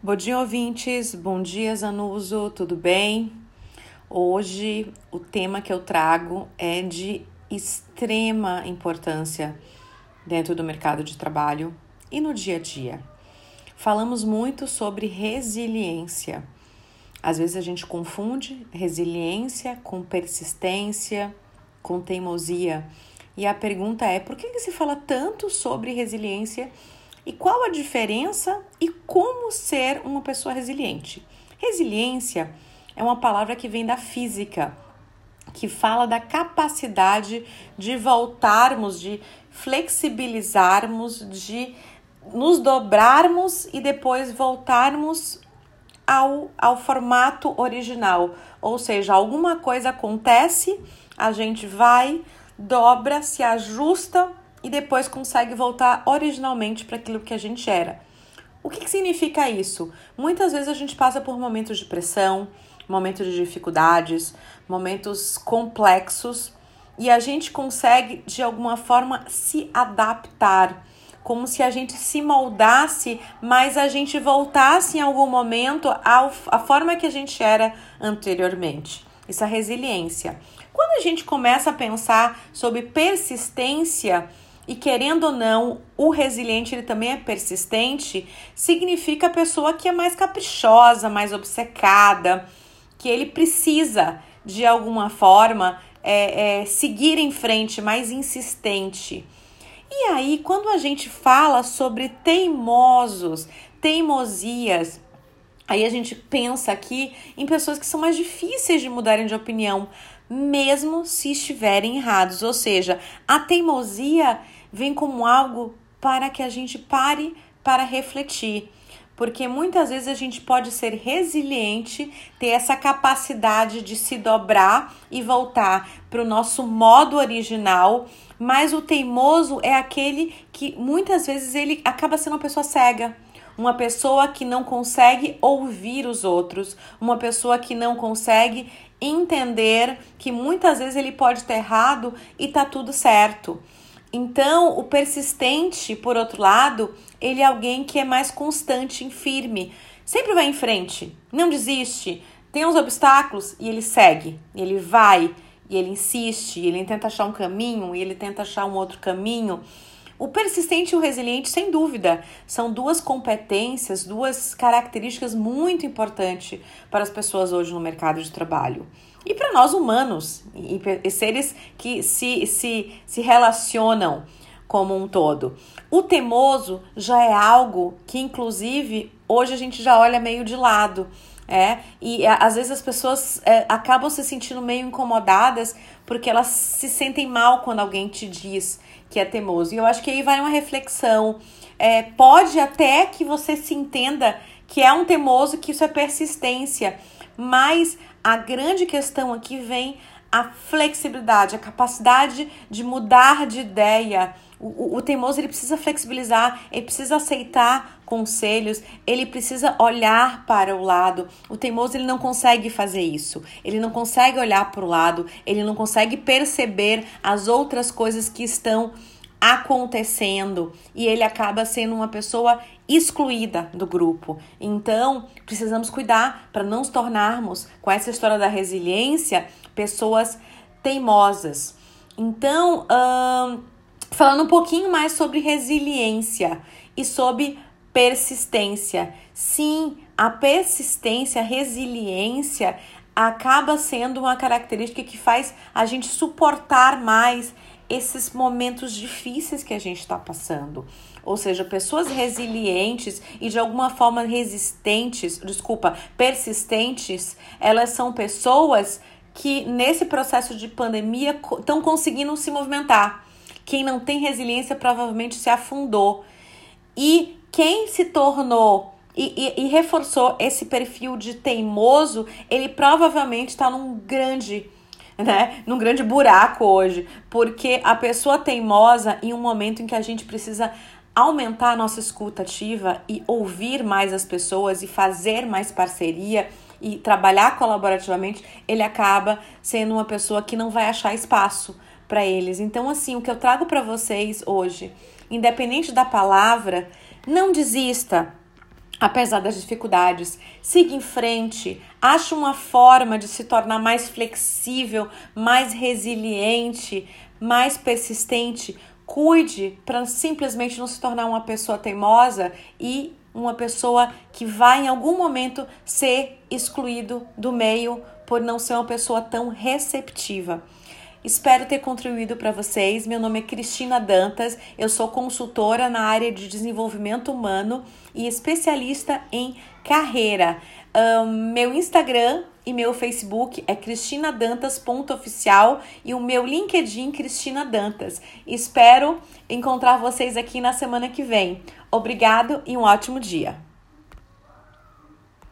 Bom dia, ouvintes. Bom dia, Zanuso. Tudo bem? Hoje o tema que eu trago é de extrema importância dentro do mercado de trabalho e no dia a dia. Falamos muito sobre resiliência. Às vezes a gente confunde resiliência com persistência, com teimosia. E a pergunta é: por que, que se fala tanto sobre resiliência? E qual a diferença e como ser uma pessoa resiliente? Resiliência é uma palavra que vem da física, que fala da capacidade de voltarmos, de flexibilizarmos, de nos dobrarmos e depois voltarmos ao, ao formato original. Ou seja, alguma coisa acontece, a gente vai, dobra, se ajusta e depois consegue voltar originalmente para aquilo que a gente era. O que, que significa isso? Muitas vezes a gente passa por momentos de pressão, momentos de dificuldades, momentos complexos e a gente consegue de alguma forma se adaptar, como se a gente se moldasse, mas a gente voltasse em algum momento ao, à forma que a gente era anteriormente. Isso é resiliência. Quando a gente começa a pensar sobre persistência, e querendo ou não, o resiliente ele também é persistente, significa a pessoa que é mais caprichosa, mais obcecada, que ele precisa de alguma forma é, é, seguir em frente, mais insistente. E aí, quando a gente fala sobre teimosos, teimosias, aí a gente pensa aqui em pessoas que são mais difíceis de mudarem de opinião, mesmo se estiverem errados. Ou seja, a teimosia vem como algo para que a gente pare para refletir. Porque muitas vezes a gente pode ser resiliente, ter essa capacidade de se dobrar e voltar para o nosso modo original, mas o teimoso é aquele que muitas vezes ele acaba sendo uma pessoa cega uma pessoa que não consegue ouvir os outros, uma pessoa que não consegue entender que muitas vezes ele pode estar errado e tá tudo certo. Então, o persistente, por outro lado, ele é alguém que é mais constante e firme. Sempre vai em frente, não desiste. Tem uns obstáculos e ele segue, ele vai, e ele insiste, ele tenta achar um caminho e ele tenta achar um outro caminho. O persistente e o resiliente, sem dúvida, são duas competências, duas características muito importantes para as pessoas hoje no mercado de trabalho e para nós humanos e, e seres que se, se, se relacionam como um todo. O temoso já é algo que, inclusive, hoje a gente já olha meio de lado. É, e às vezes as pessoas é, acabam se sentindo meio incomodadas porque elas se sentem mal quando alguém te diz que é teimoso. E eu acho que aí vai uma reflexão. É, pode até que você se entenda que é um teimoso, que isso é persistência, mas a grande questão aqui vem a flexibilidade, a capacidade de mudar de ideia. O, o, o, teimoso ele precisa flexibilizar, ele precisa aceitar conselhos, ele precisa olhar para o lado. O teimoso ele não consegue fazer isso. Ele não consegue olhar para o lado, ele não consegue perceber as outras coisas que estão acontecendo e ele acaba sendo uma pessoa excluída do grupo. Então, precisamos cuidar para não nos tornarmos, com essa história da resiliência, pessoas teimosas. Então, hum, falando um pouquinho mais sobre resiliência e sobre persistência. Sim, a persistência, a resiliência acaba sendo uma característica que faz a gente suportar mais esses momentos difíceis que a gente está passando. Ou seja, pessoas resilientes e de alguma forma resistentes, desculpa, persistentes, elas são pessoas que nesse processo de pandemia estão conseguindo se movimentar. Quem não tem resiliência provavelmente se afundou. E quem se tornou e, e, e reforçou esse perfil de teimoso, ele provavelmente está num grande né, num grande buraco hoje, porque a pessoa teimosa em um momento em que a gente precisa aumentar a nossa escuta ativa e ouvir mais as pessoas e fazer mais parceria e trabalhar colaborativamente, ele acaba sendo uma pessoa que não vai achar espaço para eles. Então, assim, o que eu trago para vocês hoje, independente da palavra, não desista. Apesar das dificuldades. Siga em frente, ache uma forma de se tornar mais flexível, mais resiliente, mais persistente. Cuide para simplesmente não se tornar uma pessoa teimosa e uma pessoa que vai em algum momento ser excluído do meio por não ser uma pessoa tão receptiva. Espero ter contribuído para vocês. Meu nome é Cristina Dantas, eu sou consultora na área de desenvolvimento humano e especialista em carreira. Um, meu Instagram e meu Facebook é cristinadantas.oficial e o meu LinkedIn Cristina Dantas. Espero encontrar vocês aqui na semana que vem. Obrigado e um ótimo dia.